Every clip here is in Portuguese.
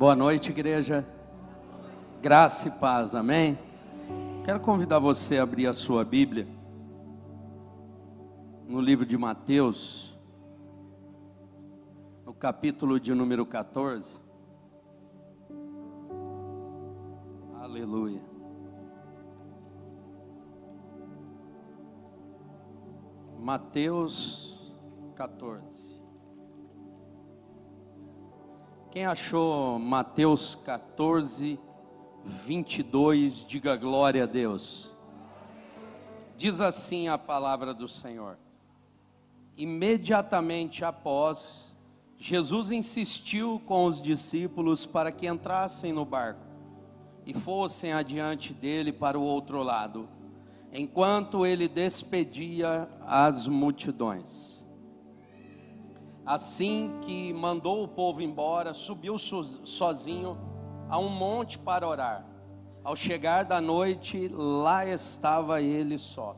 Boa noite, igreja. Graça e paz, amém? Quero convidar você a abrir a sua Bíblia no livro de Mateus, no capítulo de número 14. Aleluia. Mateus 14. Quem achou Mateus 14, 22, diga glória a Deus. Diz assim a palavra do Senhor. Imediatamente após, Jesus insistiu com os discípulos para que entrassem no barco e fossem adiante dele para o outro lado, enquanto ele despedia as multidões. Assim que mandou o povo embora, subiu sozinho a um monte para orar. Ao chegar da noite, lá estava ele só.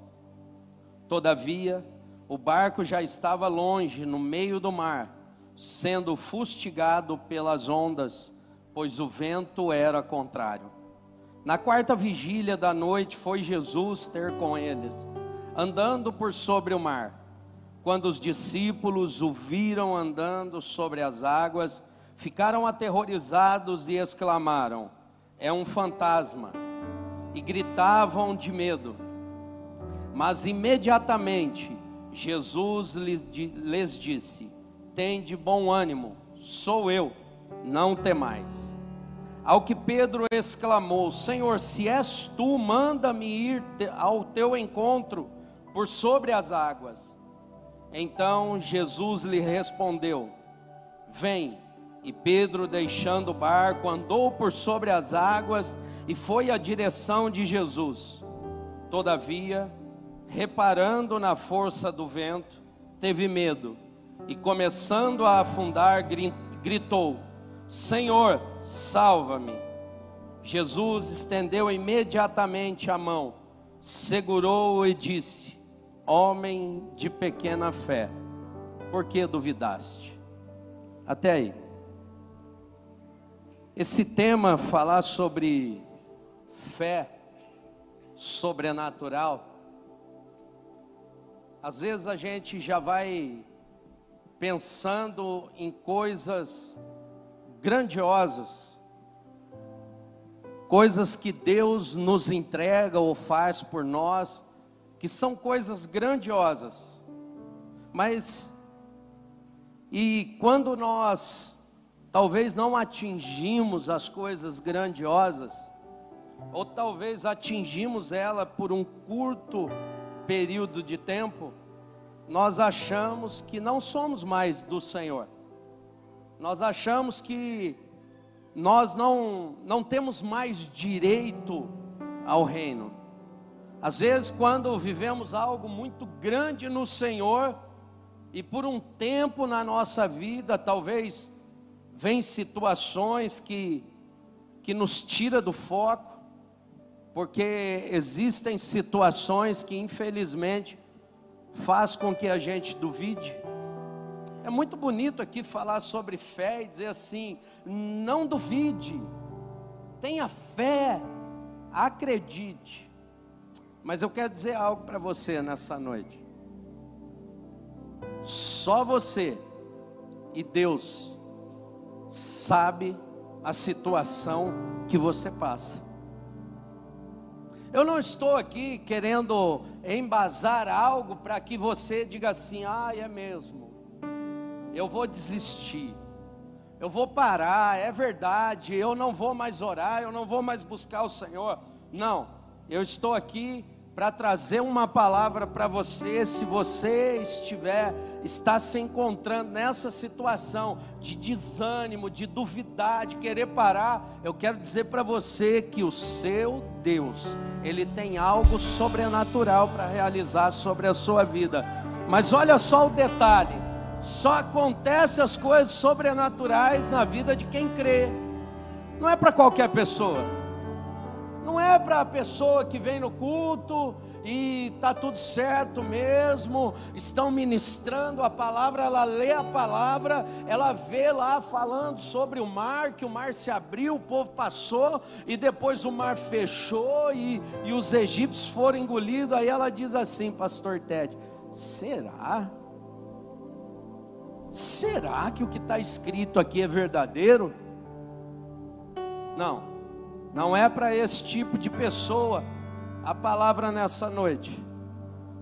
Todavia, o barco já estava longe, no meio do mar, sendo fustigado pelas ondas, pois o vento era contrário. Na quarta vigília da noite foi Jesus ter com eles, andando por sobre o mar. Quando os discípulos o viram andando sobre as águas, ficaram aterrorizados e exclamaram: É um fantasma! E gritavam de medo. Mas imediatamente Jesus lhes, lhes disse: Tende bom ânimo, sou eu, não temais. Ao que Pedro exclamou: Senhor, se és tu, manda-me ir ao teu encontro por sobre as águas. Então Jesus lhe respondeu: Vem. E Pedro, deixando o barco, andou por sobre as águas e foi à direção de Jesus. Todavia, reparando na força do vento, teve medo e, começando a afundar, gritou: Senhor, salva-me. Jesus estendeu imediatamente a mão, segurou-o e disse: Homem de pequena fé, por que duvidaste? Até aí. Esse tema, falar sobre fé sobrenatural, às vezes a gente já vai pensando em coisas grandiosas, coisas que Deus nos entrega ou faz por nós, que são coisas grandiosas, mas e quando nós talvez não atingimos as coisas grandiosas, ou talvez atingimos ela por um curto período de tempo, nós achamos que não somos mais do Senhor. Nós achamos que nós não não temos mais direito ao reino. Às vezes, quando vivemos algo muito grande no Senhor, e por um tempo na nossa vida, talvez, vem situações que, que nos tira do foco, porque existem situações que infelizmente faz com que a gente duvide. É muito bonito aqui falar sobre fé e dizer assim: não duvide, tenha fé, acredite. Mas eu quero dizer algo para você nessa noite. Só você e Deus sabe a situação que você passa. Eu não estou aqui querendo embasar algo para que você diga assim: ah, é mesmo, eu vou desistir, eu vou parar, é verdade, eu não vou mais orar, eu não vou mais buscar o Senhor. Não, eu estou aqui para trazer uma palavra para você, se você estiver está se encontrando nessa situação de desânimo, de duvidar, de querer parar, eu quero dizer para você que o seu Deus, ele tem algo sobrenatural para realizar sobre a sua vida. Mas olha só o detalhe: só acontece as coisas sobrenaturais na vida de quem crê. Não é para qualquer pessoa. Não é para a pessoa que vem no culto e tá tudo certo mesmo, estão ministrando a palavra, ela lê a palavra, ela vê lá falando sobre o mar, que o mar se abriu, o povo passou e depois o mar fechou e, e os egípcios foram engolidos. Aí ela diz assim, pastor Ted: será? Será que o que está escrito aqui é verdadeiro? Não, não é para esse tipo de pessoa a palavra nessa noite,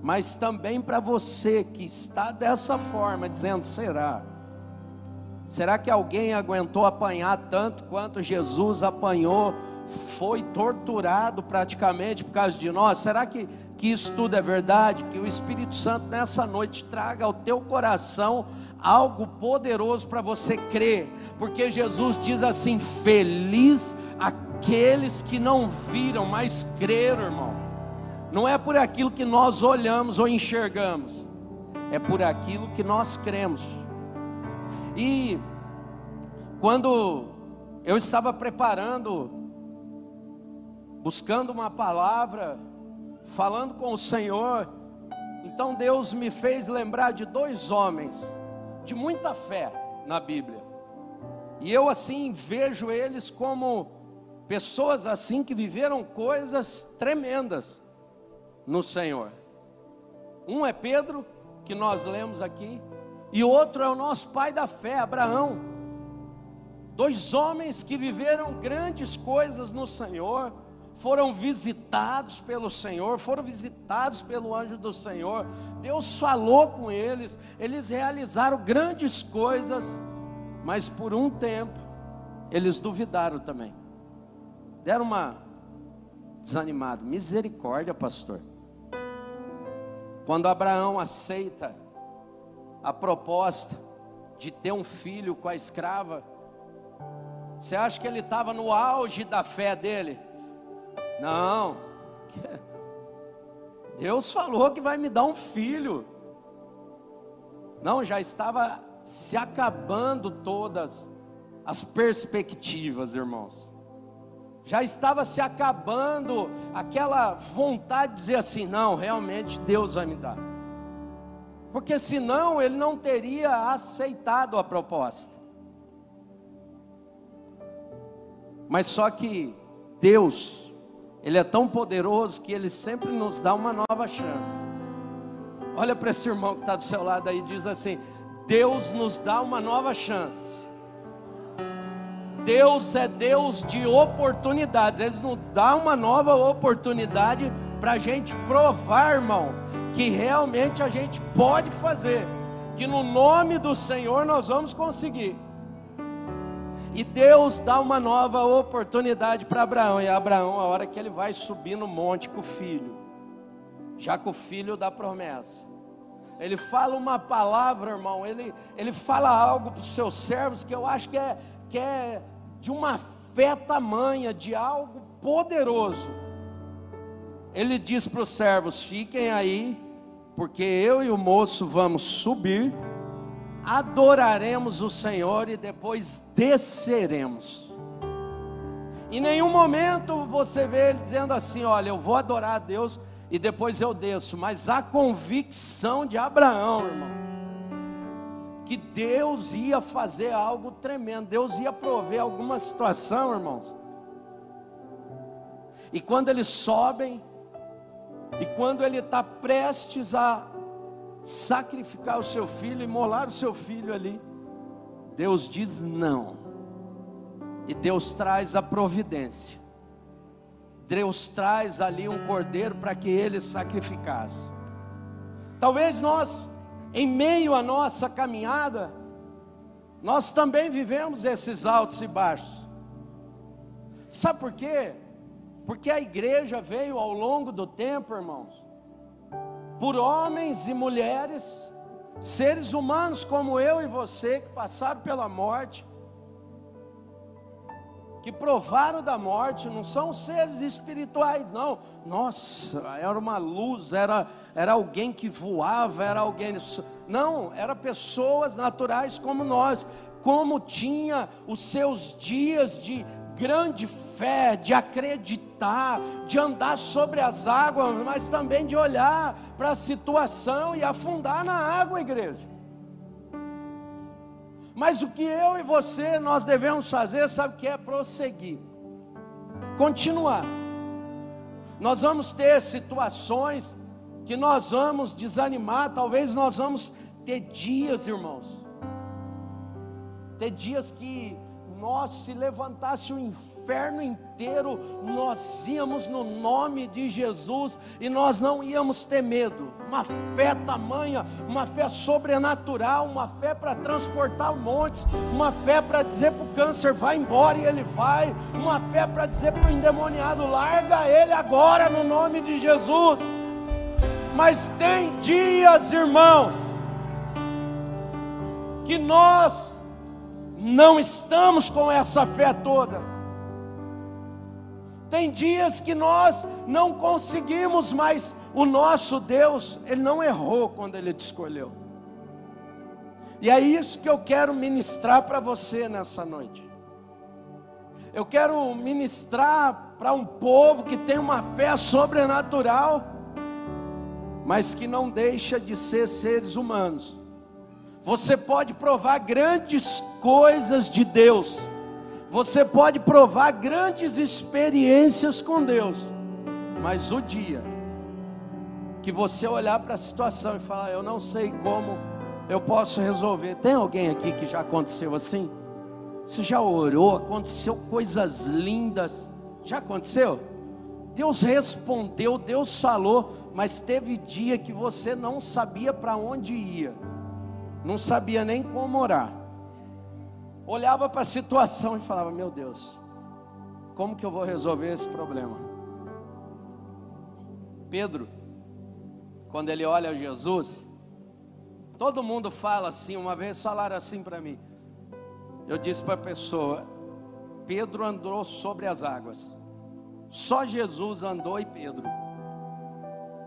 mas também para você que está dessa forma, dizendo: será? Será que alguém aguentou apanhar tanto quanto Jesus apanhou? Foi torturado praticamente por causa de nós? Será que, que isso tudo é verdade? Que o Espírito Santo nessa noite traga ao teu coração algo poderoso para você crer, porque Jesus diz assim: feliz aqueles que não viram, mas creram, irmão. Não é por aquilo que nós olhamos ou enxergamos, é por aquilo que nós cremos. E quando eu estava preparando, buscando uma palavra, falando com o Senhor, então Deus me fez lembrar de dois homens de muita fé na Bíblia. E eu assim vejo eles como pessoas assim que viveram coisas tremendas no Senhor. Um é Pedro, que nós lemos aqui, e outro é o nosso pai da fé, Abraão. Dois homens que viveram grandes coisas no Senhor, foram visitados pelo Senhor, foram visitados pelo anjo do Senhor. Deus falou com eles, eles realizaram grandes coisas, mas por um tempo eles duvidaram também. Deram uma desanimada. Misericórdia, pastor. Quando Abraão aceita a proposta de ter um filho com a escrava, você acha que ele estava no auge da fé dele? Não. Deus falou que vai me dar um filho. Não, já estava se acabando todas as perspectivas, irmãos. Já estava se acabando aquela vontade de dizer assim: não, realmente Deus vai me dar. Porque senão ele não teria aceitado a proposta. Mas só que Deus ele é tão poderoso que ele sempre nos dá uma nova chance. Olha para esse irmão que está do seu lado aí e diz assim: Deus nos dá uma nova chance. Deus é Deus de oportunidades, Ele nos dá uma nova oportunidade para a gente provar, irmão, que realmente a gente pode fazer, que no nome do Senhor nós vamos conseguir. E Deus dá uma nova oportunidade para Abraão. E Abraão, a hora que ele vai subir no monte com o filho, já com o filho da promessa. Ele fala uma palavra, irmão. Ele, ele fala algo para os seus servos que eu acho que é, que é de uma fé tamanha, de algo poderoso. Ele diz para os servos: fiquem aí, porque eu e o moço vamos subir adoraremos o Senhor e depois desceremos. Em nenhum momento você vê ele dizendo assim: Olha, eu vou adorar a Deus e depois eu desço. Mas a convicção de Abraão, irmão, que Deus ia fazer algo tremendo, Deus ia prover alguma situação, irmãos. E quando eles sobem, e quando ele está prestes a sacrificar o seu filho, imolar o seu filho ali. Deus diz não. E Deus traz a providência. Deus traz ali um cordeiro para que ele sacrificasse. Talvez nós, em meio à nossa caminhada, nós também vivemos esses altos e baixos. Sabe por quê? Porque a igreja veio ao longo do tempo, irmãos, por homens e mulheres, seres humanos como eu e você, que passaram pela morte, que provaram da morte, não são seres espirituais, não. Nossa, era uma luz, era, era alguém que voava, era alguém. Não, eram pessoas naturais como nós, como tinha os seus dias de grande fé, de acreditar, de andar sobre as águas, mas também de olhar para a situação e afundar na água, igreja. Mas o que eu e você nós devemos fazer, sabe o que é? Prosseguir, continuar. Nós vamos ter situações que nós vamos desanimar, talvez nós vamos ter dias, irmãos, ter dias que nós se levantasse o inferno inteiro, nós íamos no nome de Jesus e nós não íamos ter medo. Uma fé tamanha, uma fé sobrenatural, uma fé para transportar montes, uma fé para dizer para o câncer vai embora e ele vai, uma fé para dizer para o endemoniado larga ele agora no nome de Jesus. Mas tem dias, irmãos, que nós não estamos com essa fé toda. Tem dias que nós não conseguimos, mas o nosso Deus, Ele não errou quando Ele te escolheu. E é isso que eu quero ministrar para você nessa noite. Eu quero ministrar para um povo que tem uma fé sobrenatural, mas que não deixa de ser seres humanos você pode provar grandes coisas de Deus. Você pode provar grandes experiências com Deus. Mas o dia que você olhar para a situação e falar, eu não sei como eu posso resolver. Tem alguém aqui que já aconteceu assim? Você já orou, aconteceu coisas lindas. Já aconteceu? Deus respondeu, Deus falou, mas teve dia que você não sabia para onde ia não sabia nem como orar. Olhava para a situação e falava: Meu Deus, como que eu vou resolver esse problema? Pedro, quando ele olha Jesus, todo mundo fala assim. Uma vez falaram assim para mim. Eu disse para a pessoa: Pedro andou sobre as águas. Só Jesus andou e Pedro.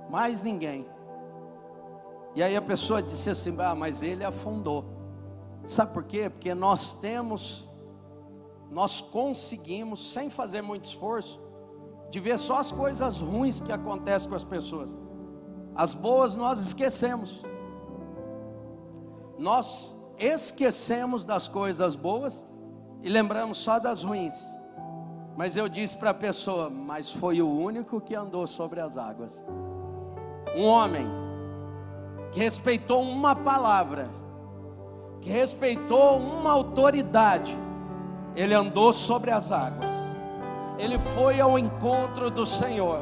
Mais ninguém. E aí a pessoa disse assim: ah, mas ele afundou. Sabe por quê? Porque nós temos, nós conseguimos, sem fazer muito esforço, de ver só as coisas ruins que acontecem com as pessoas. As boas nós esquecemos. Nós esquecemos das coisas boas e lembramos só das ruins. Mas eu disse para a pessoa: Mas foi o único que andou sobre as águas. Um homem que respeitou uma palavra, que respeitou uma autoridade, ele andou sobre as águas, ele foi ao encontro do Senhor.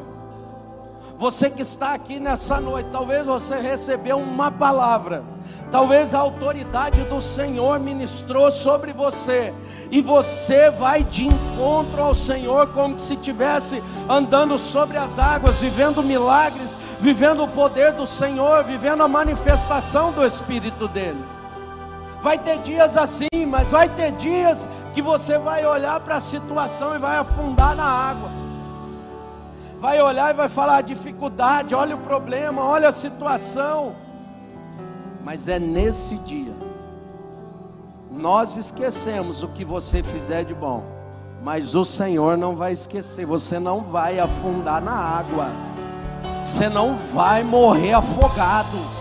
Você que está aqui nessa noite, talvez você recebeu uma palavra, Talvez a autoridade do Senhor ministrou sobre você, e você vai de encontro ao Senhor como se estivesse andando sobre as águas, vivendo milagres, vivendo o poder do Senhor, vivendo a manifestação do Espírito dele. Vai ter dias assim, mas vai ter dias que você vai olhar para a situação e vai afundar na água. Vai olhar e vai falar a dificuldade, olha o problema, olha a situação mas é nesse dia. Nós esquecemos o que você fizer de bom, mas o Senhor não vai esquecer. Você não vai afundar na água, você não vai morrer afogado.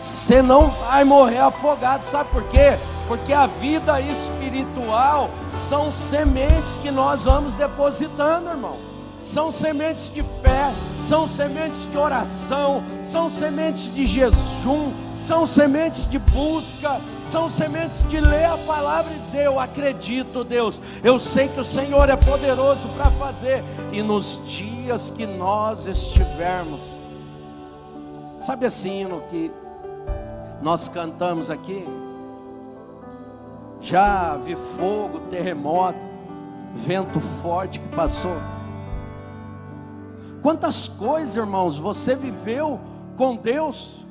Você não vai morrer afogado, sabe por quê? Porque a vida espiritual são sementes que nós vamos depositando, irmão. São sementes de fé, são sementes de oração, são sementes de jejum, são sementes de busca, são sementes de ler a palavra e dizer: Eu acredito, Deus, eu sei que o Senhor é poderoso para fazer, e nos dias que nós estivermos, sabe assim, no que nós cantamos aqui? Já vi fogo, terremoto, vento forte que passou. Quantas coisas, irmãos, você viveu com Deus?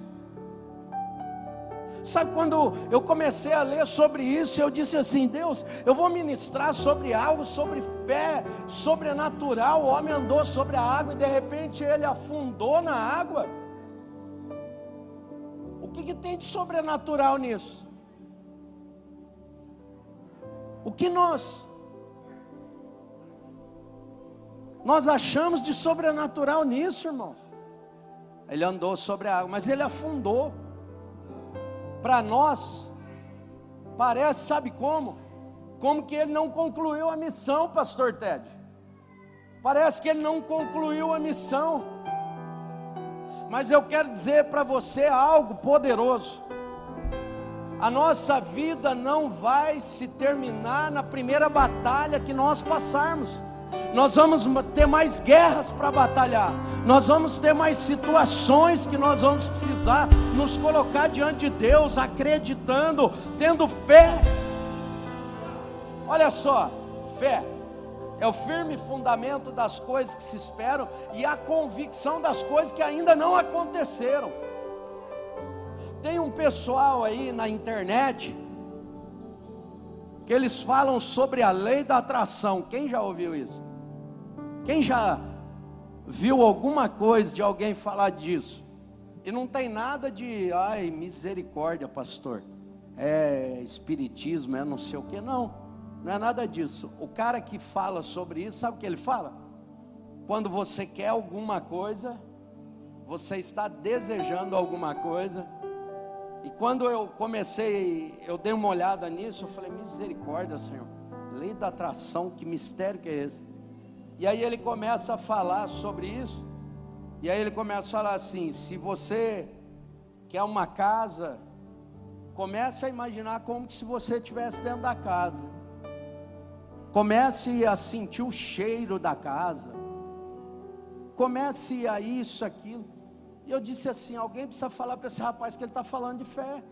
Sabe quando eu comecei a ler sobre isso, eu disse assim: Deus, eu vou ministrar sobre algo, sobre fé, sobrenatural. O homem andou sobre a água e de repente ele afundou na água. Que, que tem de sobrenatural nisso? O que nós Nós achamos de sobrenatural nisso, irmãos. Ele andou sobre a água, mas ele afundou. Para nós, parece, sabe como? Como que ele não concluiu a missão, pastor Ted. Parece que ele não concluiu a missão. Mas eu quero dizer para você algo poderoso. A nossa vida não vai se terminar na primeira batalha que nós passarmos. Nós vamos ter mais guerras para batalhar. Nós vamos ter mais situações que nós vamos precisar nos colocar diante de Deus, acreditando, tendo fé. Olha só, fé é o firme fundamento das coisas que se esperam e a convicção das coisas que ainda não aconteceram. Tem um pessoal aí na internet que eles falam sobre a lei da atração. Quem já ouviu isso? Quem já viu alguma coisa de alguém falar disso? E não tem nada de, ai, misericórdia, pastor. É espiritismo, é não sei o que, não. Não é nada disso. O cara que fala sobre isso, sabe o que ele fala? Quando você quer alguma coisa, você está desejando alguma coisa, e quando eu comecei, eu dei uma olhada nisso, eu falei: misericórdia, Senhor, lei da atração, que mistério que é esse? E aí ele começa a falar sobre isso, e aí ele começa a falar assim: se você quer uma casa, comece a imaginar como se você estivesse dentro da casa. Comece a sentir o cheiro da casa. Comece a isso, aquilo. E eu disse assim: alguém precisa falar para esse rapaz que ele está falando de fé.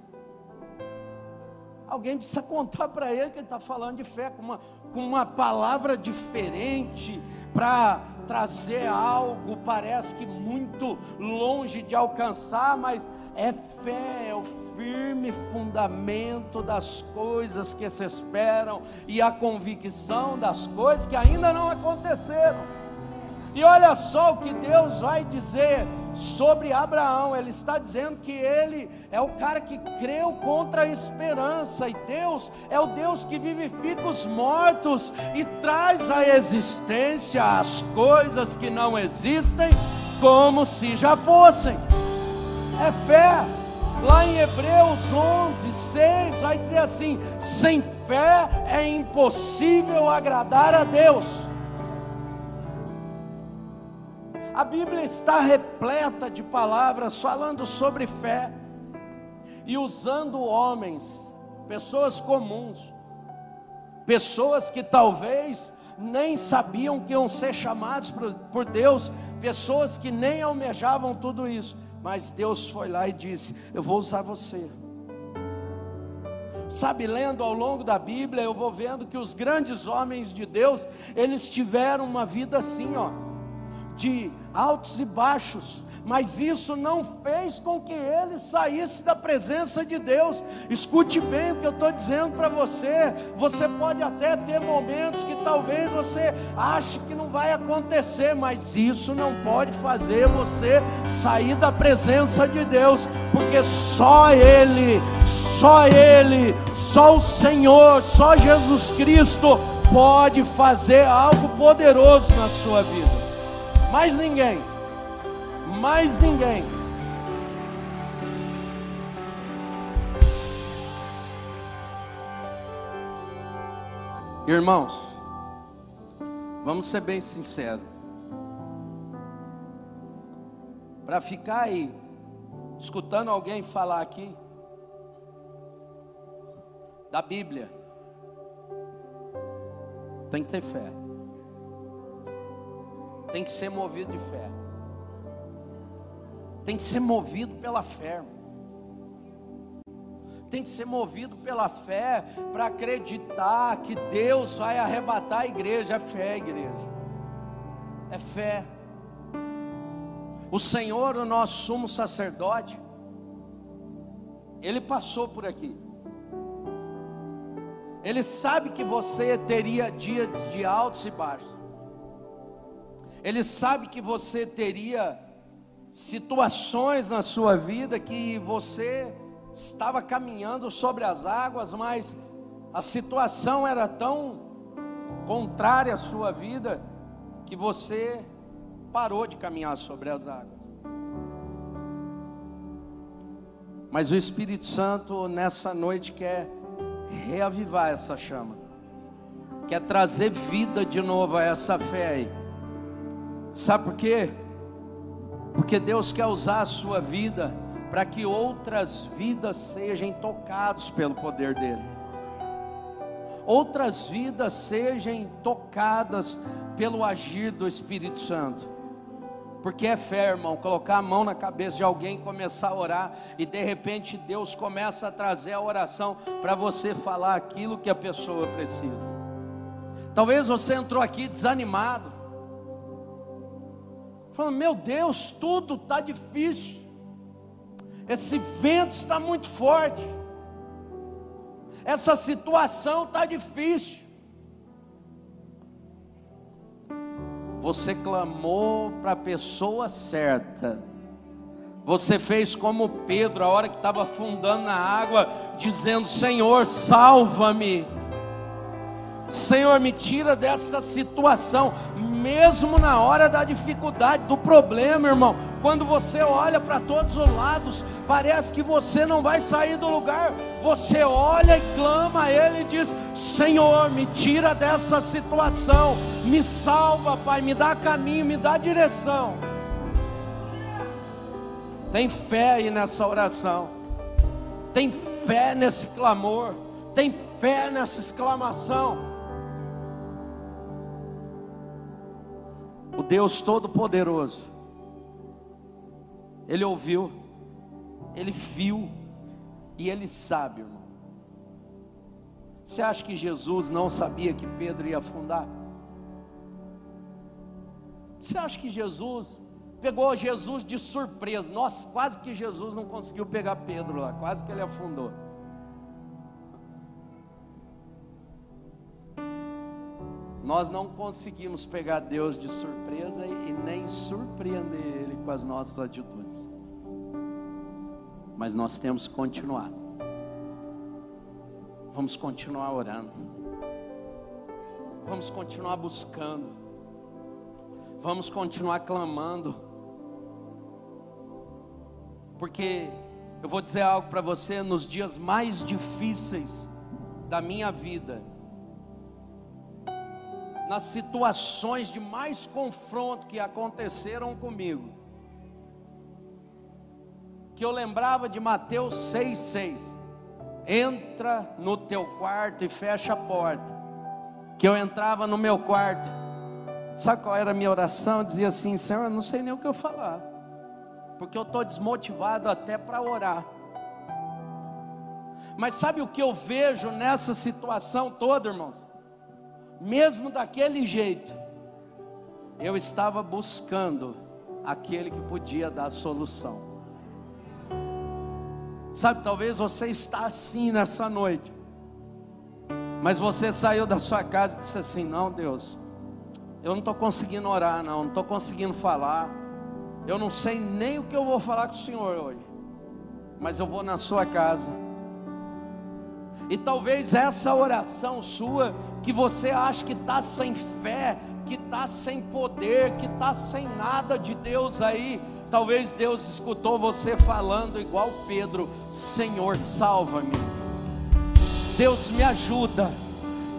Alguém precisa contar para ele que ele está falando de fé, com uma, com uma palavra diferente, para trazer algo, parece que muito longe de alcançar, mas é fé, é o firme fundamento das coisas que se esperam e a convicção das coisas que ainda não aconteceram. E olha só o que Deus vai dizer sobre Abraão. Ele está dizendo que ele é o cara que creu contra a esperança, e Deus é o Deus que vivifica os mortos e traz à existência as coisas que não existem, como se já fossem. É fé. Lá em Hebreus 11, 6, vai dizer assim: sem fé é impossível agradar a Deus. A Bíblia está repleta de palavras falando sobre fé e usando homens, pessoas comuns, pessoas que talvez nem sabiam que iam ser chamados por, Deus, pessoas que nem almejavam tudo isso, mas Deus foi lá e disse: Eu vou usar você. Sabe, lendo ao longo da Bíblia, eu vou vendo que os grandes homens de Deus, eles tiveram uma vida assim, ó, de altos e baixos, mas isso não fez com que ele saísse da presença de Deus. Escute bem o que eu estou dizendo para você. Você pode até ter momentos que talvez você ache que não vai acontecer, mas isso não pode fazer você sair da presença de Deus, porque só Ele, só Ele, só o Senhor, só Jesus Cristo pode fazer algo poderoso na sua vida. Mais ninguém. Mais ninguém. Irmãos, vamos ser bem sinceros. Para ficar aí, escutando alguém falar aqui, da Bíblia, tem que ter fé tem que ser movido de fé. Tem que ser movido pela fé. Tem que ser movido pela fé para acreditar que Deus vai arrebatar a igreja. É fé, igreja. É fé. O Senhor, o nosso sumo sacerdote, ele passou por aqui. Ele sabe que você teria dias de altos e baixos. Ele sabe que você teria situações na sua vida que você estava caminhando sobre as águas, mas a situação era tão contrária à sua vida que você parou de caminhar sobre as águas. Mas o Espírito Santo nessa noite quer reavivar essa chama, quer trazer vida de novo a essa fé aí. Sabe por quê? Porque Deus quer usar a sua vida para que outras vidas sejam tocadas pelo poder dele. Outras vidas sejam tocadas pelo agir do Espírito Santo. Porque é fé, irmão, colocar a mão na cabeça de alguém, começar a orar e de repente Deus começa a trazer a oração para você falar aquilo que a pessoa precisa. Talvez você entrou aqui desanimado, falando: Meu Deus, tudo está difícil, esse vento está muito forte, essa situação está difícil. Você clamou para a pessoa certa. Você fez como Pedro, a hora que estava afundando na água, dizendo: Senhor, salva-me. Senhor, me tira dessa situação, mesmo na hora da dificuldade, do problema, irmão. Quando você olha para todos os lados, parece que você não vai sair do lugar. Você olha e clama a Ele e diz: Senhor, me tira dessa situação, me salva, Pai, me dá caminho, me dá direção. Tem fé aí nessa oração, tem fé nesse clamor, tem fé nessa exclamação. Deus Todo-Poderoso, Ele ouviu, Ele viu e Ele sabe, irmão. Você acha que Jesus não sabia que Pedro ia afundar? Você acha que Jesus pegou Jesus de surpresa? Nossa, quase que Jesus não conseguiu pegar Pedro lá, quase que ele afundou. Nós não conseguimos pegar Deus de surpresa e nem surpreender Ele com as nossas atitudes. Mas nós temos que continuar. Vamos continuar orando. Vamos continuar buscando. Vamos continuar clamando. Porque eu vou dizer algo para você nos dias mais difíceis da minha vida nas situações de mais confronto que aconteceram comigo, que eu lembrava de Mateus 6,6: entra no teu quarto e fecha a porta. Que eu entrava no meu quarto, sabe qual era a minha oração? Eu dizia assim: Senhor, eu não sei nem o que eu falar, porque eu estou desmotivado até para orar. Mas sabe o que eu vejo nessa situação toda, irmãos? Mesmo daquele jeito, eu estava buscando aquele que podia dar solução. Sabe, talvez você está assim nessa noite, mas você saiu da sua casa e disse assim: Não, Deus, eu não estou conseguindo orar, não, não estou conseguindo falar, eu não sei nem o que eu vou falar com o Senhor hoje, mas eu vou na sua casa e talvez essa oração sua, que você acha que está sem fé, que está sem poder, que está sem nada de Deus aí, talvez Deus escutou você falando igual Pedro: Senhor, salva-me. Deus me ajuda.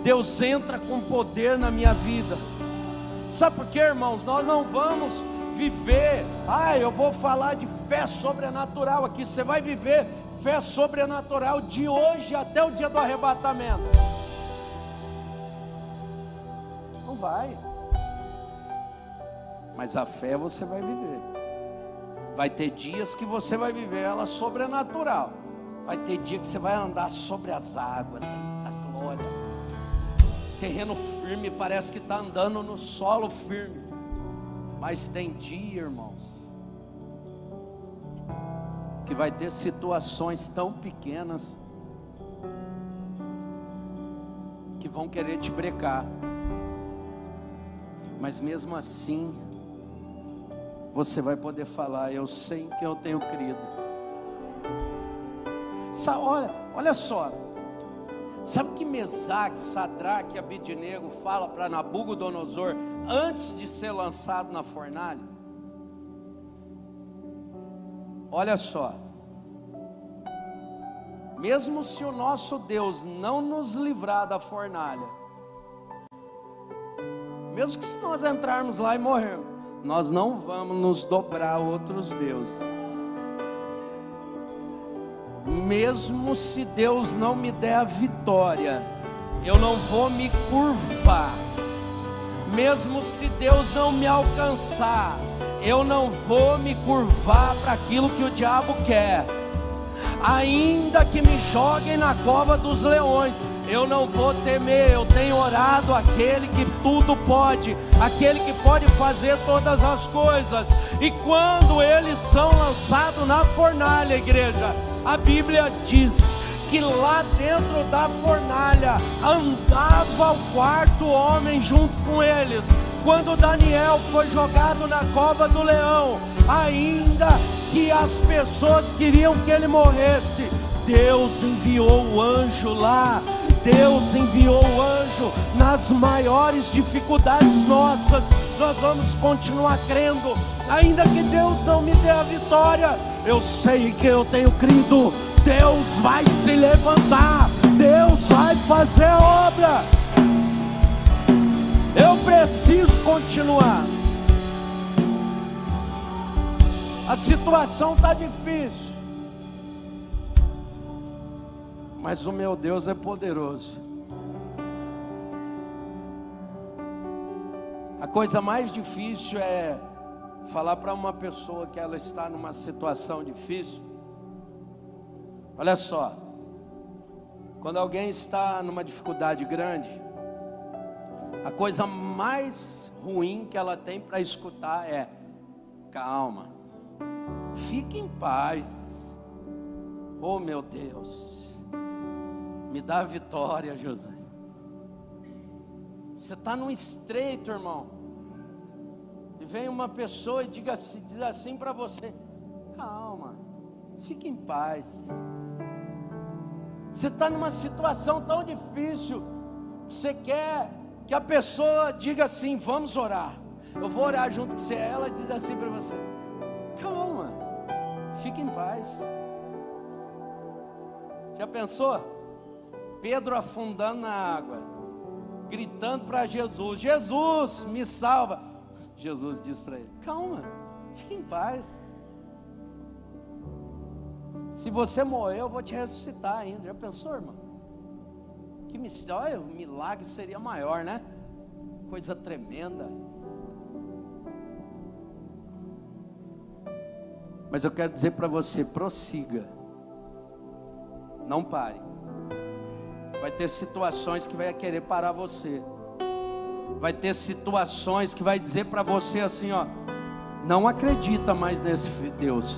Deus entra com poder na minha vida. Sabe por quê, irmãos? Nós não vamos viver, ah, eu vou falar de fé sobrenatural aqui. Você vai viver fé sobrenatural de hoje até o dia do arrebatamento. Não vai. Mas a fé você vai viver. Vai ter dias que você vai viver ela sobrenatural. Vai ter dia que você vai andar sobre as águas. Eita glória. Terreno firme, parece que está andando no solo firme. Mas tem dia, irmãos, que vai ter situações tão pequenas que vão querer te brecar. Mas mesmo assim, você vai poder falar: Eu sei que eu tenho crido. olha, olha só. Sabe que Mesaque, Sadraque e Abidinego fala para Nabucodonosor antes de ser lançado na fornalha? Olha só. Mesmo se o nosso Deus não nos livrar da fornalha, mesmo que se nós entrarmos lá e morrermos, nós não vamos nos dobrar a outros deuses. Mesmo se Deus não me der a vitória, eu não vou me curvar. Mesmo se Deus não me alcançar, eu não vou me curvar para aquilo que o diabo quer. Ainda que me joguem na cova dos leões, eu não vou temer, eu tenho orado aquele que tudo pode, aquele que pode fazer todas as coisas. E quando eles são lançados na fornalha, igreja, a Bíblia diz que lá dentro da fornalha andava o quarto homem junto com eles. Quando Daniel foi jogado na cova do leão, ainda que as pessoas queriam que ele morresse, Deus enviou o anjo lá Deus enviou o anjo nas maiores dificuldades nossas. Nós vamos continuar crendo, ainda que Deus não me dê a vitória. Eu sei que eu tenho crido. Deus vai se levantar, Deus vai fazer a obra. Eu preciso continuar. A situação está difícil. mas o meu Deus é poderoso. A coisa mais difícil é falar para uma pessoa que ela está numa situação difícil. Olha só, quando alguém está numa dificuldade grande, a coisa mais ruim que ela tem para escutar é: calma, fique em paz. Oh meu Deus. Me dá vitória, Jesus. Você está num estreito, irmão. E vem uma pessoa e diga, diz assim para você: calma, fique em paz. Você está numa situação tão difícil, você quer que a pessoa diga assim: vamos orar. Eu vou orar junto com você. Ela diz assim para você: calma, fique em paz. Já pensou? Pedro afundando na água, gritando para Jesus: Jesus, me salva. Jesus disse para ele: Calma, fique em paz. Se você morrer, eu vou te ressuscitar ainda. Já pensou, irmão? Que mistério, o milagre seria maior, né? Coisa tremenda. Mas eu quero dizer para você: prossiga, não pare. Vai ter situações que vai querer parar você. Vai ter situações que vai dizer para você assim, ó, não acredita mais nesse Deus.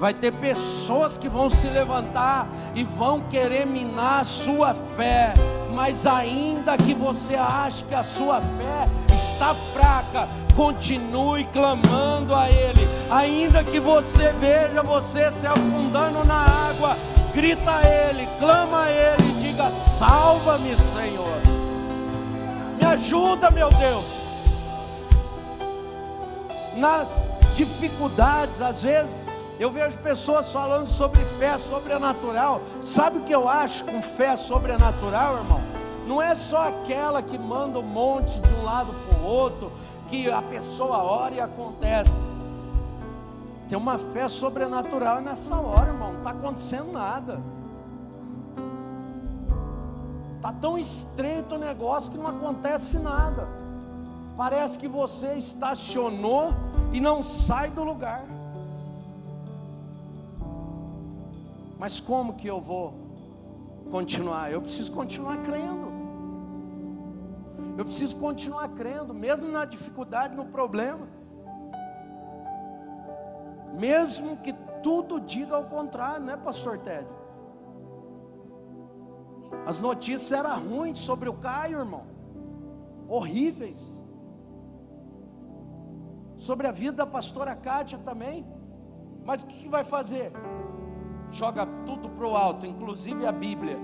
Vai ter pessoas que vão se levantar e vão querer minar a sua fé, mas ainda que você ache que a sua fé está fraca, continue clamando a Ele. Ainda que você veja você se afundando na água, grita a Ele, clama a Ele, diga: Salva-me, Senhor. Me ajuda, meu Deus. Nas dificuldades, às vezes, eu vejo pessoas falando sobre fé sobrenatural. Sabe o que eu acho com fé sobrenatural, irmão? Não é só aquela que manda um monte de um lado para o outro, que a pessoa ora e acontece. Tem uma fé sobrenatural nessa hora, irmão. Não está acontecendo nada. Está tão estreito o negócio que não acontece nada. Parece que você estacionou e não sai do lugar. Mas como que eu vou continuar? Eu preciso continuar crendo. Eu preciso continuar crendo, mesmo na dificuldade, no problema mesmo que tudo diga ao contrário, não é, Pastor Ted? As notícias eram ruins sobre o Caio, irmão, horríveis. Sobre a vida da pastora Kátia também. Mas o que, que vai fazer? Joga tudo para o alto, inclusive a Bíblia.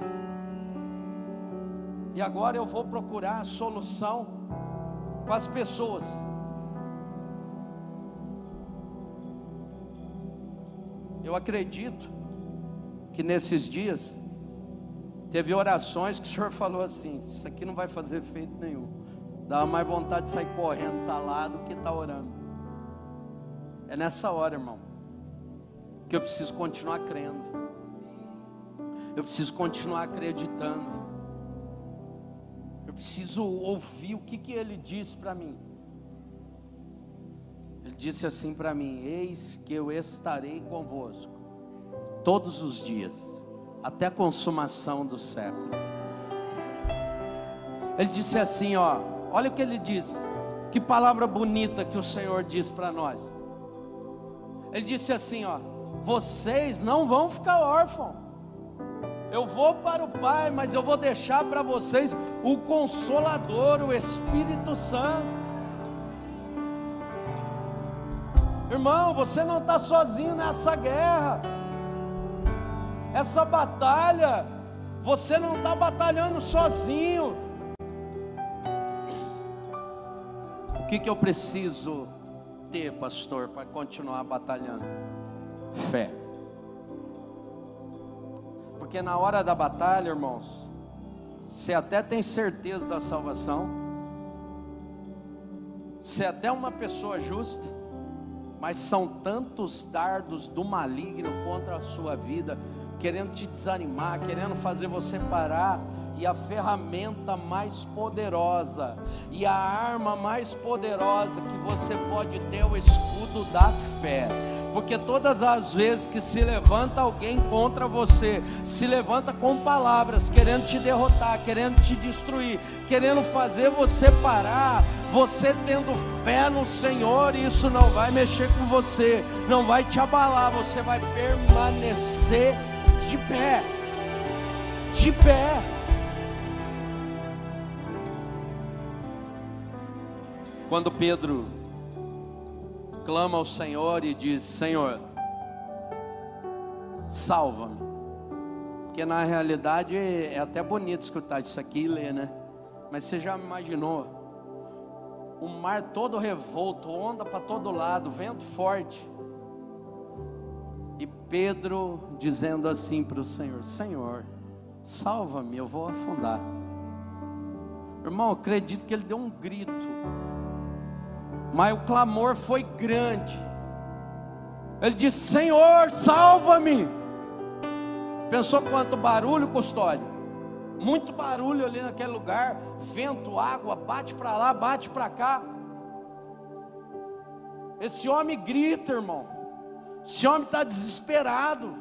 E agora eu vou procurar a solução com as pessoas. Eu acredito que nesses dias teve orações que o Senhor falou assim: Isso aqui não vai fazer efeito nenhum. Dá mais vontade de sair correndo, tá lá do que tá orando. É nessa hora, irmão, que eu preciso continuar crendo. Eu preciso continuar acreditando. Eu preciso ouvir o que, que ele disse para mim. Ele disse assim para mim: Eis que eu estarei convosco todos os dias, até a consumação dos séculos. Ele disse assim: Ó, olha o que ele disse, que palavra bonita que o Senhor diz para nós. Ele disse assim: Ó, vocês não vão ficar órfãos. Eu vou para o Pai, mas eu vou deixar para vocês o Consolador, o Espírito Santo. Irmão, você não está sozinho nessa guerra, essa batalha, você não está batalhando sozinho. O que, que eu preciso ter, pastor, para continuar batalhando? Fé. Porque na hora da batalha, irmãos, você até tem certeza da salvação, você é até uma pessoa justa, mas são tantos dardos do maligno contra a sua vida, querendo te desanimar, querendo fazer você parar. E a ferramenta mais poderosa e a arma mais poderosa que você pode ter é o escudo da fé porque todas as vezes que se levanta alguém contra você, se levanta com palavras, querendo te derrotar, querendo te destruir, querendo fazer você parar, você tendo fé no Senhor, isso não vai mexer com você, não vai te abalar, você vai permanecer de pé, de pé. Quando Pedro clama ao Senhor e diz: Senhor, salva-me. Porque na realidade é até bonito escutar isso aqui e ler, né? Mas você já imaginou? O mar todo revolto, onda para todo lado, vento forte. E Pedro dizendo assim para o Senhor: Senhor, salva-me, eu vou afundar. Irmão, acredito que ele deu um grito mas o clamor foi grande. Ele disse: Senhor, salva-me. Pensou quanto barulho, custódio? Muito barulho ali naquele lugar, vento, água, bate para lá, bate para cá. Esse homem grita, irmão. Esse homem está desesperado.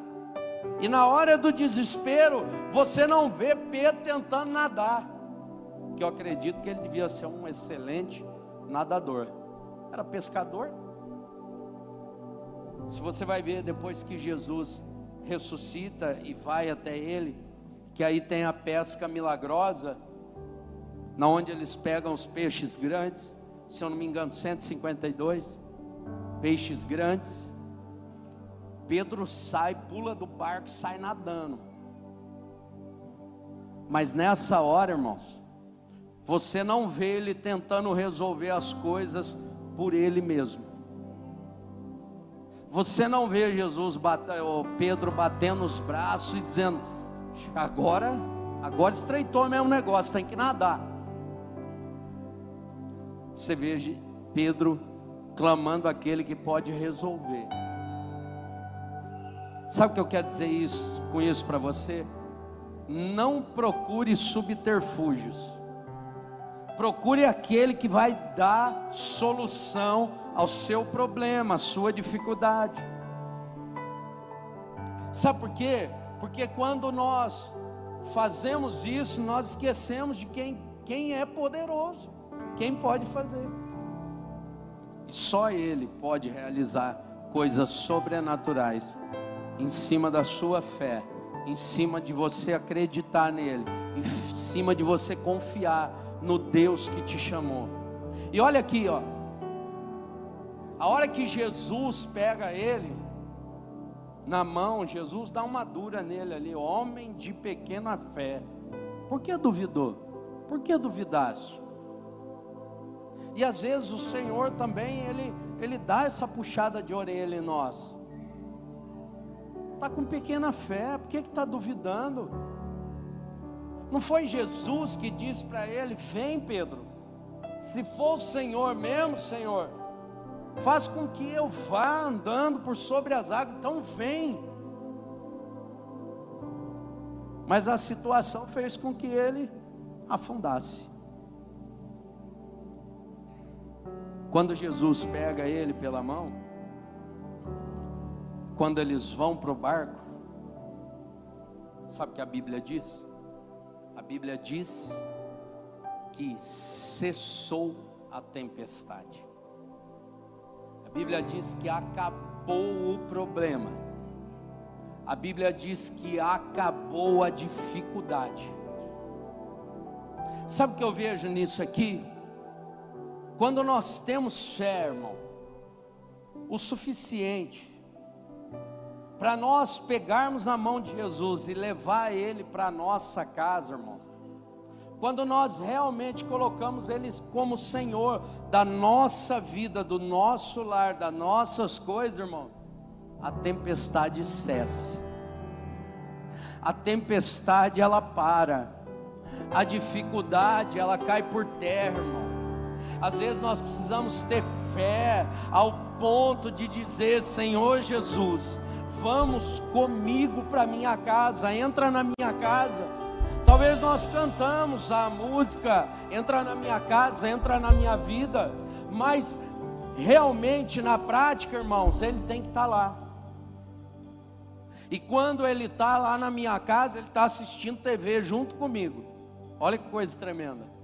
E na hora do desespero, você não vê Pedro tentando nadar. Que eu acredito que ele devia ser um excelente nadador era pescador. Se você vai ver depois que Jesus ressuscita e vai até ele, que aí tem a pesca milagrosa, na onde eles pegam os peixes grandes, se eu não me engano, 152 peixes grandes. Pedro sai, pula do barco, sai nadando. Mas nessa hora, irmãos, você não vê ele tentando resolver as coisas por ele mesmo. Você não vê Jesus, Pedro batendo os braços e dizendo: agora, agora estreitou mesmo o negócio, tem que nadar. Você vê Pedro clamando aquele que pode resolver. Sabe o que eu quero dizer isso, com isso para você? Não procure subterfúgios. Procure aquele que vai dar solução ao seu problema, à sua dificuldade. Sabe por quê? Porque quando nós fazemos isso, nós esquecemos de quem, quem é poderoso, quem pode fazer. E só Ele pode realizar coisas sobrenaturais em cima da sua fé, em cima de você acreditar nele, em cima de você confiar no Deus que te chamou. E olha aqui, ó. A hora que Jesus pega ele na mão, Jesus dá uma dura nele ali, homem de pequena fé. Por que duvidou? Por que duvidaste? E às vezes o Senhor também, Ele, Ele dá essa puxada de orelha em nós. Está com pequena fé, por que está duvidando? Não foi Jesus que disse para ele: Vem, Pedro, se for o Senhor mesmo, Senhor, faz com que eu vá andando por sobre as águas, então vem. Mas a situação fez com que ele afundasse. Quando Jesus pega ele pela mão, quando eles vão para o barco, sabe o que a Bíblia diz? A Bíblia diz que cessou a tempestade. A Bíblia diz que acabou o problema. A Bíblia diz que acabou a dificuldade. Sabe o que eu vejo nisso aqui? Quando nós temos fé, irmão, o suficiente para nós pegarmos na mão de Jesus e levar Ele para a nossa casa, irmão. Quando nós realmente colocamos Ele como Senhor da nossa vida, do nosso lar, das nossas coisas, irmão, a tempestade cessa. A tempestade ela para. A dificuldade ela cai por terra, irmão. Às vezes nós precisamos ter fé ao ponto de dizer: Senhor Jesus, vamos comigo para minha casa, entra na minha casa. Talvez nós cantamos a música, entra na minha casa, entra na minha vida, mas realmente na prática, irmãos, ele tem que estar tá lá. E quando ele está lá na minha casa, ele está assistindo TV junto comigo. Olha que coisa tremenda.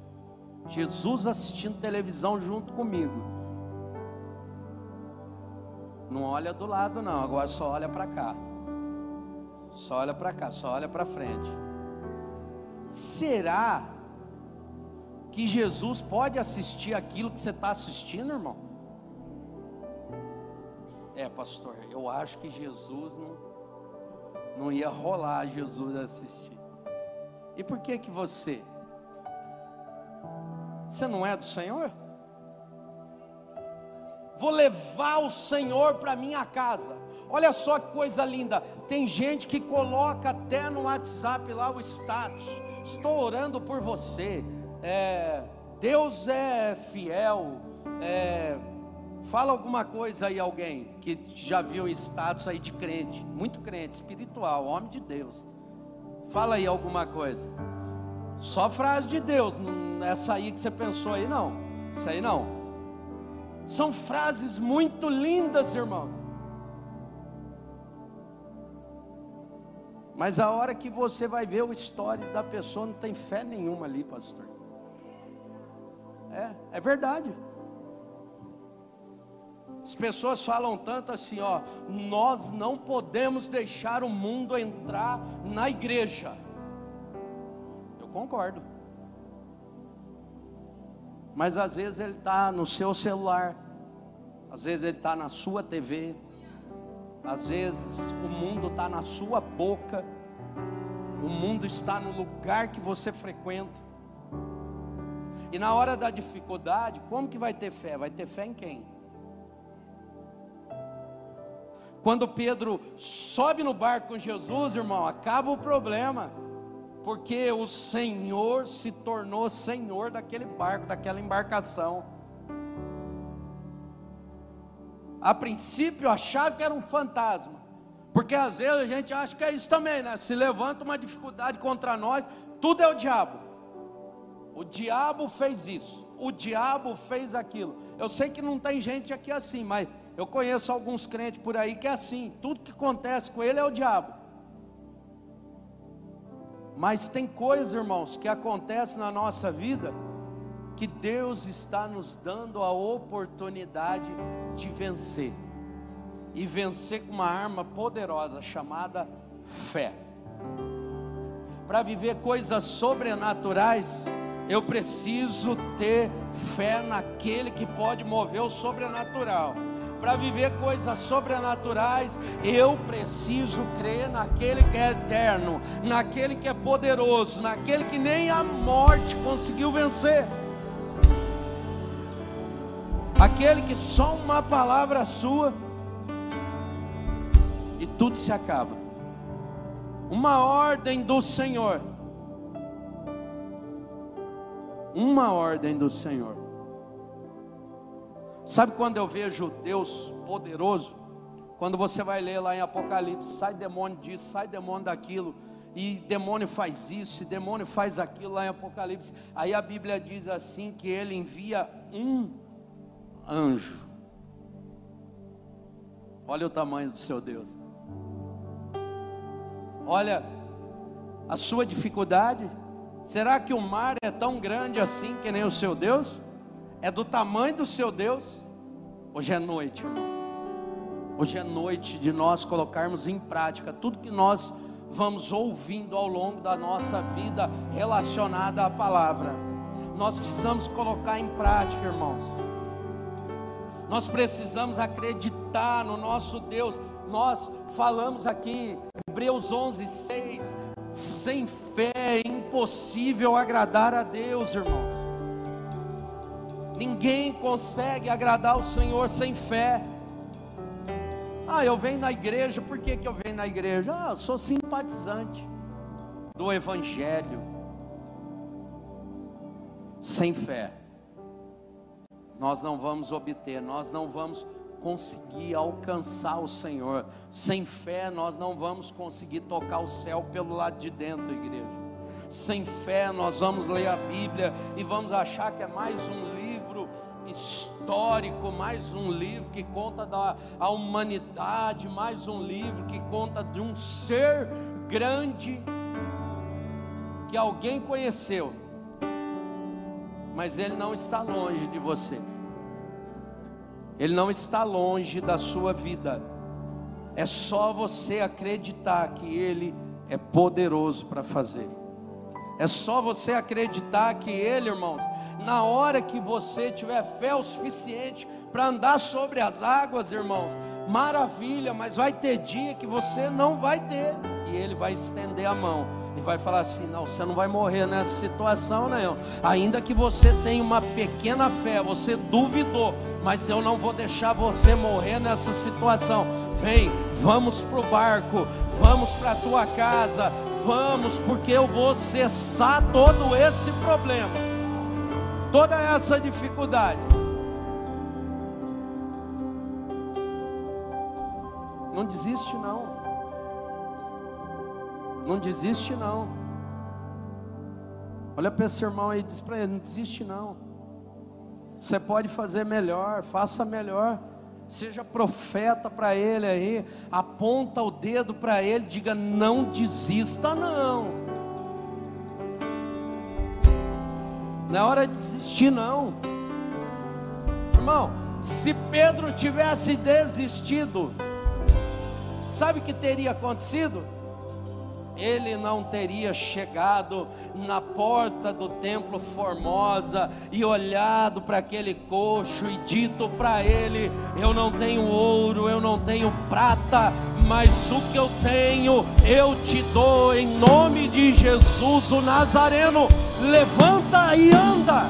Jesus assistindo televisão junto comigo. Não olha do lado, não, agora só olha para cá. Só olha para cá, só olha para frente. Será que Jesus pode assistir aquilo que você está assistindo, irmão? É, pastor, eu acho que Jesus não, não ia rolar Jesus assistir. E por que que você? Você não é do Senhor? vou levar o Senhor para minha casa. Olha só que coisa linda. Tem gente que coloca até no WhatsApp lá o status. Estou orando por você. É, Deus é fiel. É, fala alguma coisa aí, alguém que já viu status aí de crente, muito crente, espiritual, homem de Deus. Fala aí alguma coisa. Só frase de Deus, não é essa aí que você pensou aí, não. Isso aí não. São frases muito lindas, irmão. Mas a hora que você vai ver o história da pessoa, não tem fé nenhuma ali, pastor. É, é verdade. As pessoas falam tanto assim, ó, nós não podemos deixar o mundo entrar na igreja. Concordo. Mas às vezes ele está no seu celular, às vezes ele está na sua TV, às vezes o mundo está na sua boca, o mundo está no lugar que você frequenta. E na hora da dificuldade, como que vai ter fé? Vai ter fé em quem? Quando Pedro sobe no barco com Jesus, irmão, acaba o problema porque o Senhor se tornou Senhor daquele barco, daquela embarcação. A princípio acharam que era um fantasma, porque às vezes a gente acha que é isso também, né? Se levanta uma dificuldade contra nós, tudo é o diabo. O diabo fez isso, o diabo fez aquilo. Eu sei que não tem gente aqui assim, mas eu conheço alguns crentes por aí que é assim: tudo que acontece com ele é o diabo. Mas tem coisas, irmãos, que acontecem na nossa vida que Deus está nos dando a oportunidade de vencer. E vencer com uma arma poderosa chamada fé. Para viver coisas sobrenaturais, eu preciso ter fé naquele que pode mover o sobrenatural. Para viver coisas sobrenaturais, eu preciso crer naquele que é eterno, naquele que é poderoso, naquele que nem a morte conseguiu vencer. Aquele que só uma palavra sua e tudo se acaba. Uma ordem do Senhor. Uma ordem do Senhor. Sabe quando eu vejo Deus poderoso? Quando você vai ler lá em Apocalipse, sai demônio disso, sai demônio daquilo, e demônio faz isso, e demônio faz aquilo lá em Apocalipse. Aí a Bíblia diz assim que ele envia um anjo. Olha o tamanho do seu Deus. Olha a sua dificuldade. Será que o mar é tão grande assim que nem o seu Deus? É do tamanho do seu Deus? Hoje é noite, irmão. Hoje é noite de nós colocarmos em prática tudo que nós vamos ouvindo ao longo da nossa vida relacionada à palavra. Nós precisamos colocar em prática, irmãos. Nós precisamos acreditar no nosso Deus. Nós falamos aqui, Hebreus 11, 6. Sem fé é impossível agradar a Deus, irmãos. Ninguém consegue agradar o Senhor sem fé. Ah, eu venho na igreja, por que, que eu venho na igreja? Ah, eu sou simpatizante do Evangelho. Sem fé, nós não vamos obter, nós não vamos conseguir alcançar o Senhor. Sem fé, nós não vamos conseguir tocar o céu pelo lado de dentro, igreja. Sem fé, nós vamos ler a Bíblia e vamos achar que é mais um livro histórico, mais um livro que conta da a humanidade, mais um livro que conta de um ser grande que alguém conheceu, mas ele não está longe de você, ele não está longe da sua vida, é só você acreditar que ele é poderoso para fazer. É só você acreditar que Ele, irmãos, na hora que você tiver fé o suficiente para andar sobre as águas, irmãos, maravilha, mas vai ter dia que você não vai ter, e Ele vai estender a mão e vai falar assim: não, você não vai morrer nessa situação, não. Ainda que você tenha uma pequena fé, você duvidou, mas eu não vou deixar você morrer nessa situação. Vem, vamos para o barco, vamos para a tua casa, vamos, porque eu vou cessar todo esse problema, toda essa dificuldade. Não desiste, não. Não desiste, não. Olha para esse irmão aí e diz para ele: não desiste, não. Você pode fazer melhor, faça melhor. Seja profeta para ele aí, aponta o dedo para ele, diga: não desista, não. Não é hora de desistir, não. Irmão, se Pedro tivesse desistido, sabe o que teria acontecido? Ele não teria chegado na porta do templo formosa e olhado para aquele coxo e dito para ele: Eu não tenho ouro, eu não tenho prata, mas o que eu tenho eu te dou em nome de Jesus o Nazareno. Levanta e anda.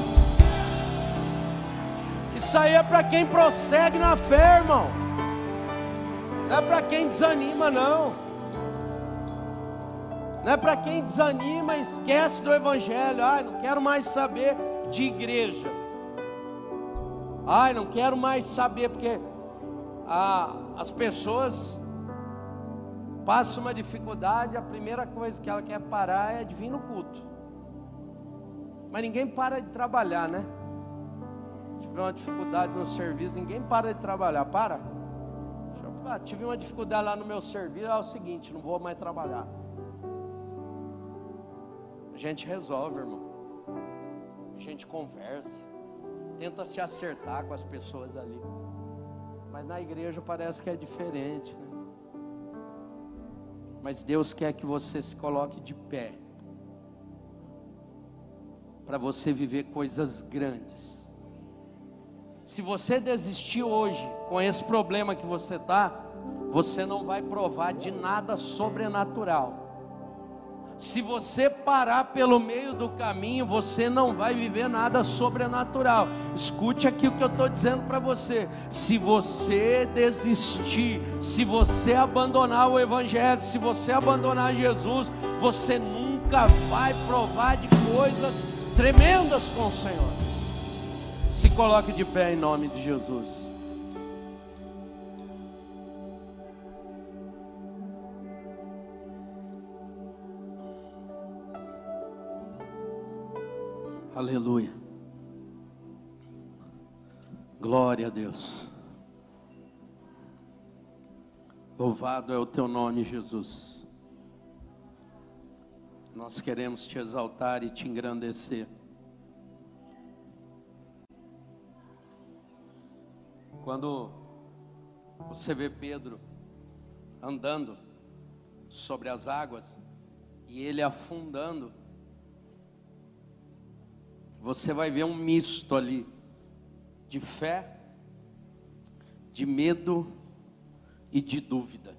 Isso aí é para quem prossegue na fé, irmão. Não é para quem desanima, não. Não é para quem desanima, esquece do Evangelho. Ai, não quero mais saber de igreja. Ai, não quero mais saber, porque ah, as pessoas passam uma dificuldade, a primeira coisa que ela quer parar é de vir no culto. Mas ninguém para de trabalhar, né? Tive uma dificuldade no serviço, ninguém para de trabalhar. Para? Ah, tive uma dificuldade lá no meu serviço, é o seguinte, não vou mais trabalhar. A gente resolve, irmão. A gente conversa, tenta se acertar com as pessoas ali. Mas na igreja parece que é diferente. Né? Mas Deus quer que você se coloque de pé para você viver coisas grandes. Se você desistir hoje com esse problema que você está, você não vai provar de nada sobrenatural. Se você parar pelo meio do caminho, você não vai viver nada sobrenatural. Escute aqui o que eu estou dizendo para você. Se você desistir, se você abandonar o Evangelho, se você abandonar Jesus, você nunca vai provar de coisas tremendas com o Senhor. Se coloque de pé em nome de Jesus. Aleluia. Glória a Deus. Louvado é o teu nome, Jesus. Nós queremos te exaltar e te engrandecer. Quando você vê Pedro andando sobre as águas e ele afundando, você vai ver um misto ali de fé, de medo e de dúvida.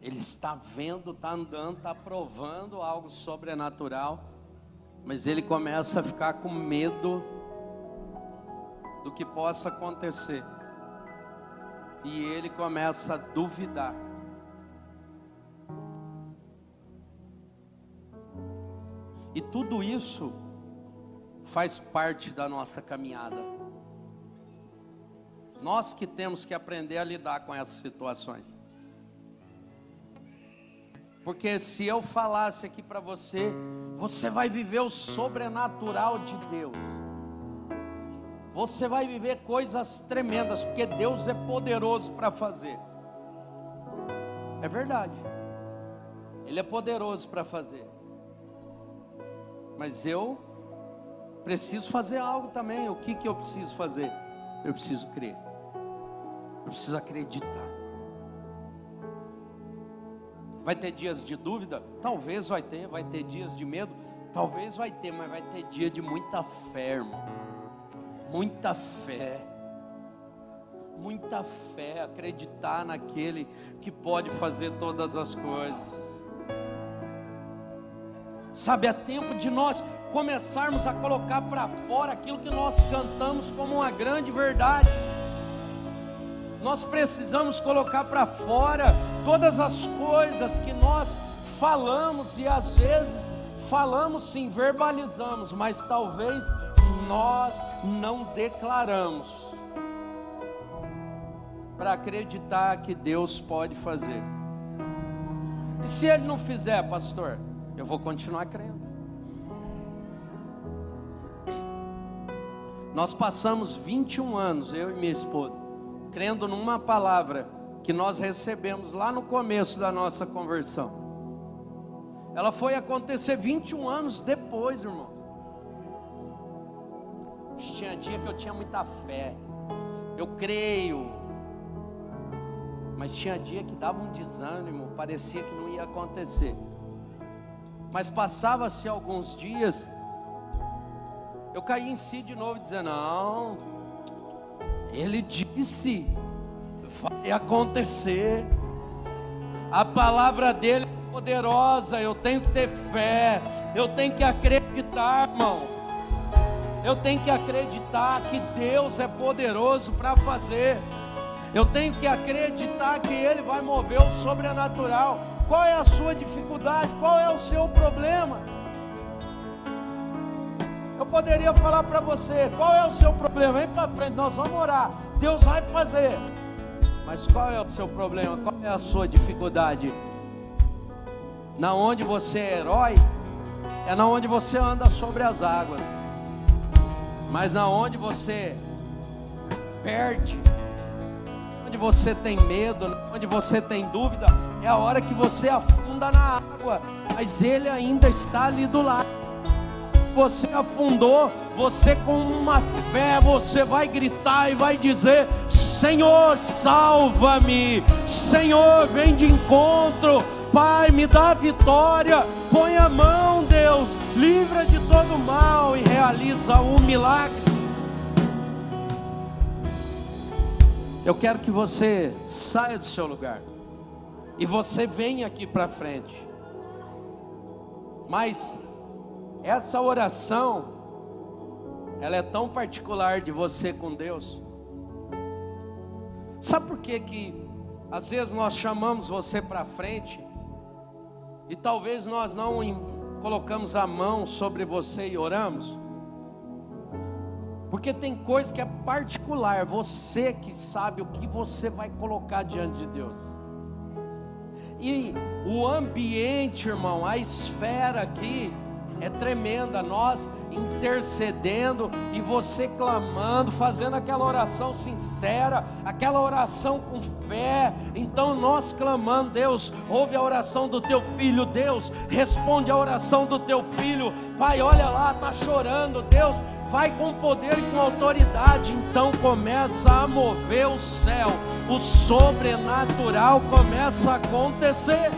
Ele está vendo, está andando, está provando algo sobrenatural, mas ele começa a ficar com medo do que possa acontecer. E ele começa a duvidar. E tudo isso faz parte da nossa caminhada. Nós que temos que aprender a lidar com essas situações. Porque se eu falasse aqui para você, você vai viver o sobrenatural de Deus. Você vai viver coisas tremendas, porque Deus é poderoso para fazer. É verdade. Ele é poderoso para fazer. Mas eu preciso fazer algo também. O que, que eu preciso fazer? Eu preciso crer. Eu preciso acreditar. Vai ter dias de dúvida? Talvez vai ter. Vai ter dias de medo? Talvez vai ter, mas vai ter dia de muita fé, irmão. Muita fé. Muita fé, acreditar naquele que pode fazer todas as coisas. Sabe, é tempo de nós começarmos a colocar para fora aquilo que nós cantamos como uma grande verdade. Nós precisamos colocar para fora todas as coisas que nós falamos e às vezes falamos sim, verbalizamos, mas talvez nós não declaramos para acreditar que Deus pode fazer. E se ele não fizer, pastor? Eu vou continuar crendo. Nós passamos 21 anos, eu e minha esposa, crendo numa palavra que nós recebemos lá no começo da nossa conversão. Ela foi acontecer 21 anos depois, irmão. Tinha dia que eu tinha muita fé, eu creio, mas tinha dia que dava um desânimo, parecia que não ia acontecer. Mas passava-se alguns dias, eu caí em si de novo, dizendo: Não, ele disse, vai acontecer, a palavra dele é poderosa, eu tenho que ter fé, eu tenho que acreditar, irmão. Eu tenho que acreditar que Deus é poderoso para fazer. Eu tenho que acreditar que Ele vai mover o sobrenatural. Qual é a sua dificuldade? Qual é o seu problema? Eu poderia falar para você: qual é o seu problema? Vem para frente, nós vamos orar. Deus vai fazer. Mas qual é o seu problema? Qual é a sua dificuldade? Na onde você é herói, é na onde você anda sobre as águas. Mas na onde você perde, você tem medo, onde você tem dúvida, é a hora que você afunda na água, mas ele ainda está ali do lado. Você afundou, você com uma fé, você vai gritar e vai dizer: Senhor, salva-me, Senhor, vem de encontro, Pai, me dá vitória, põe a mão, Deus, livra de todo mal e realiza o milagre. Eu quero que você saia do seu lugar e você venha aqui para frente. Mas essa oração, ela é tão particular de você com Deus. Sabe por que que às vezes nós chamamos você para frente e talvez nós não colocamos a mão sobre você e oramos? Porque tem coisa que é particular, você que sabe o que você vai colocar diante de Deus. E o ambiente, irmão, a esfera aqui é tremenda. Nós intercedendo e você clamando, fazendo aquela oração sincera, aquela oração com fé. Então nós clamando, Deus, ouve a oração do teu filho, Deus, responde a oração do teu filho. Pai, olha lá, está chorando, Deus, vai com poder e com autoridade. Então começa a mover o céu, o sobrenatural começa a acontecer.